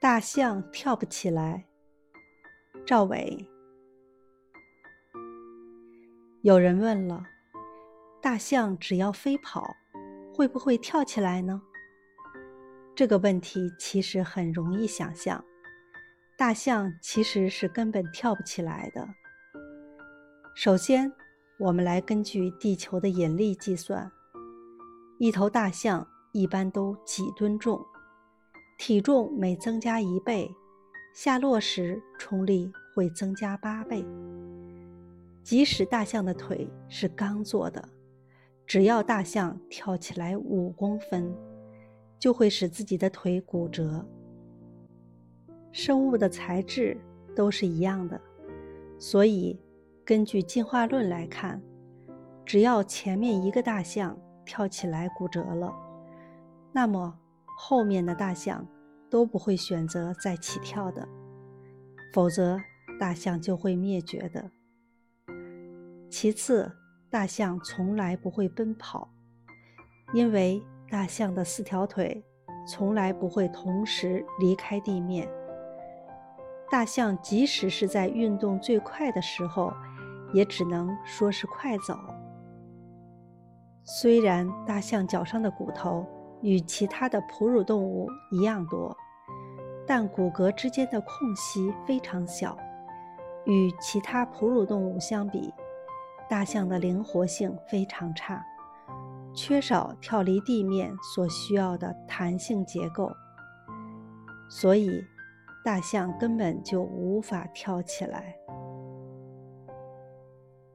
大象跳不起来。赵伟。有人问了：大象只要飞跑，会不会跳起来呢？这个问题其实很容易想象，大象其实是根本跳不起来的。首先，我们来根据地球的引力计算，一头大象一般都几吨重。体重每增加一倍，下落时冲力会增加八倍。即使大象的腿是钢做的，只要大象跳起来五公分，就会使自己的腿骨折。生物的材质都是一样的，所以根据进化论来看，只要前面一个大象跳起来骨折了，那么。后面的大象都不会选择再起跳的，否则大象就会灭绝的。其次，大象从来不会奔跑，因为大象的四条腿从来不会同时离开地面。大象即使是在运动最快的时候，也只能说是快走。虽然大象脚上的骨头，与其他的哺乳动物一样多，但骨骼之间的空隙非常小。与其他哺乳动物相比，大象的灵活性非常差，缺少跳离地面所需要的弹性结构，所以大象根本就无法跳起来。